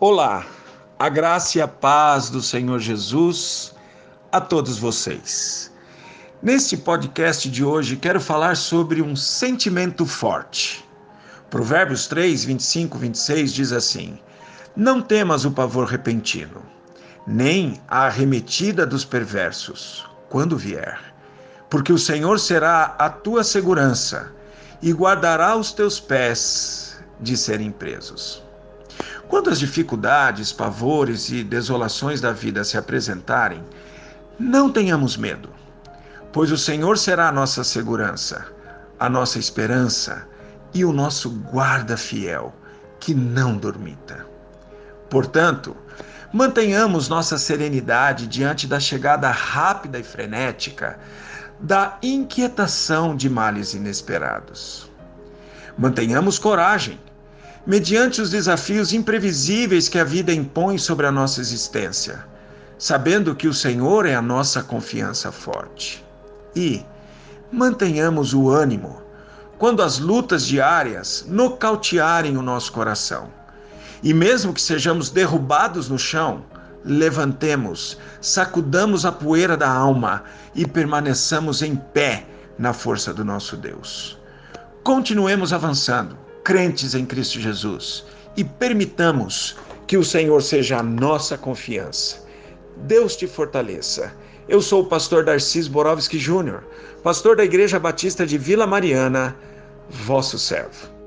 Olá, a graça e a paz do Senhor Jesus a todos vocês. Neste podcast de hoje, quero falar sobre um sentimento forte. Provérbios 3, 25, 26 diz assim: Não temas o pavor repentino, nem a arremetida dos perversos, quando vier, porque o Senhor será a tua segurança e guardará os teus pés de serem presos. Quando as dificuldades, pavores e desolações da vida se apresentarem, não tenhamos medo, pois o Senhor será a nossa segurança, a nossa esperança e o nosso guarda fiel, que não dormita. Portanto, mantenhamos nossa serenidade diante da chegada rápida e frenética da inquietação de males inesperados. Mantenhamos coragem mediante os desafios imprevisíveis que a vida impõe sobre a nossa existência, sabendo que o Senhor é a nossa confiança forte. E mantenhamos o ânimo quando as lutas diárias nocautearem o nosso coração. E mesmo que sejamos derrubados no chão, levantemos, sacudamos a poeira da alma e permaneçamos em pé na força do nosso Deus. Continuemos avançando crentes em Cristo Jesus e permitamos que o Senhor seja a nossa confiança. Deus te fortaleça. Eu sou o pastor Darcis Borovski Júnior, pastor da Igreja Batista de Vila Mariana, vosso servo.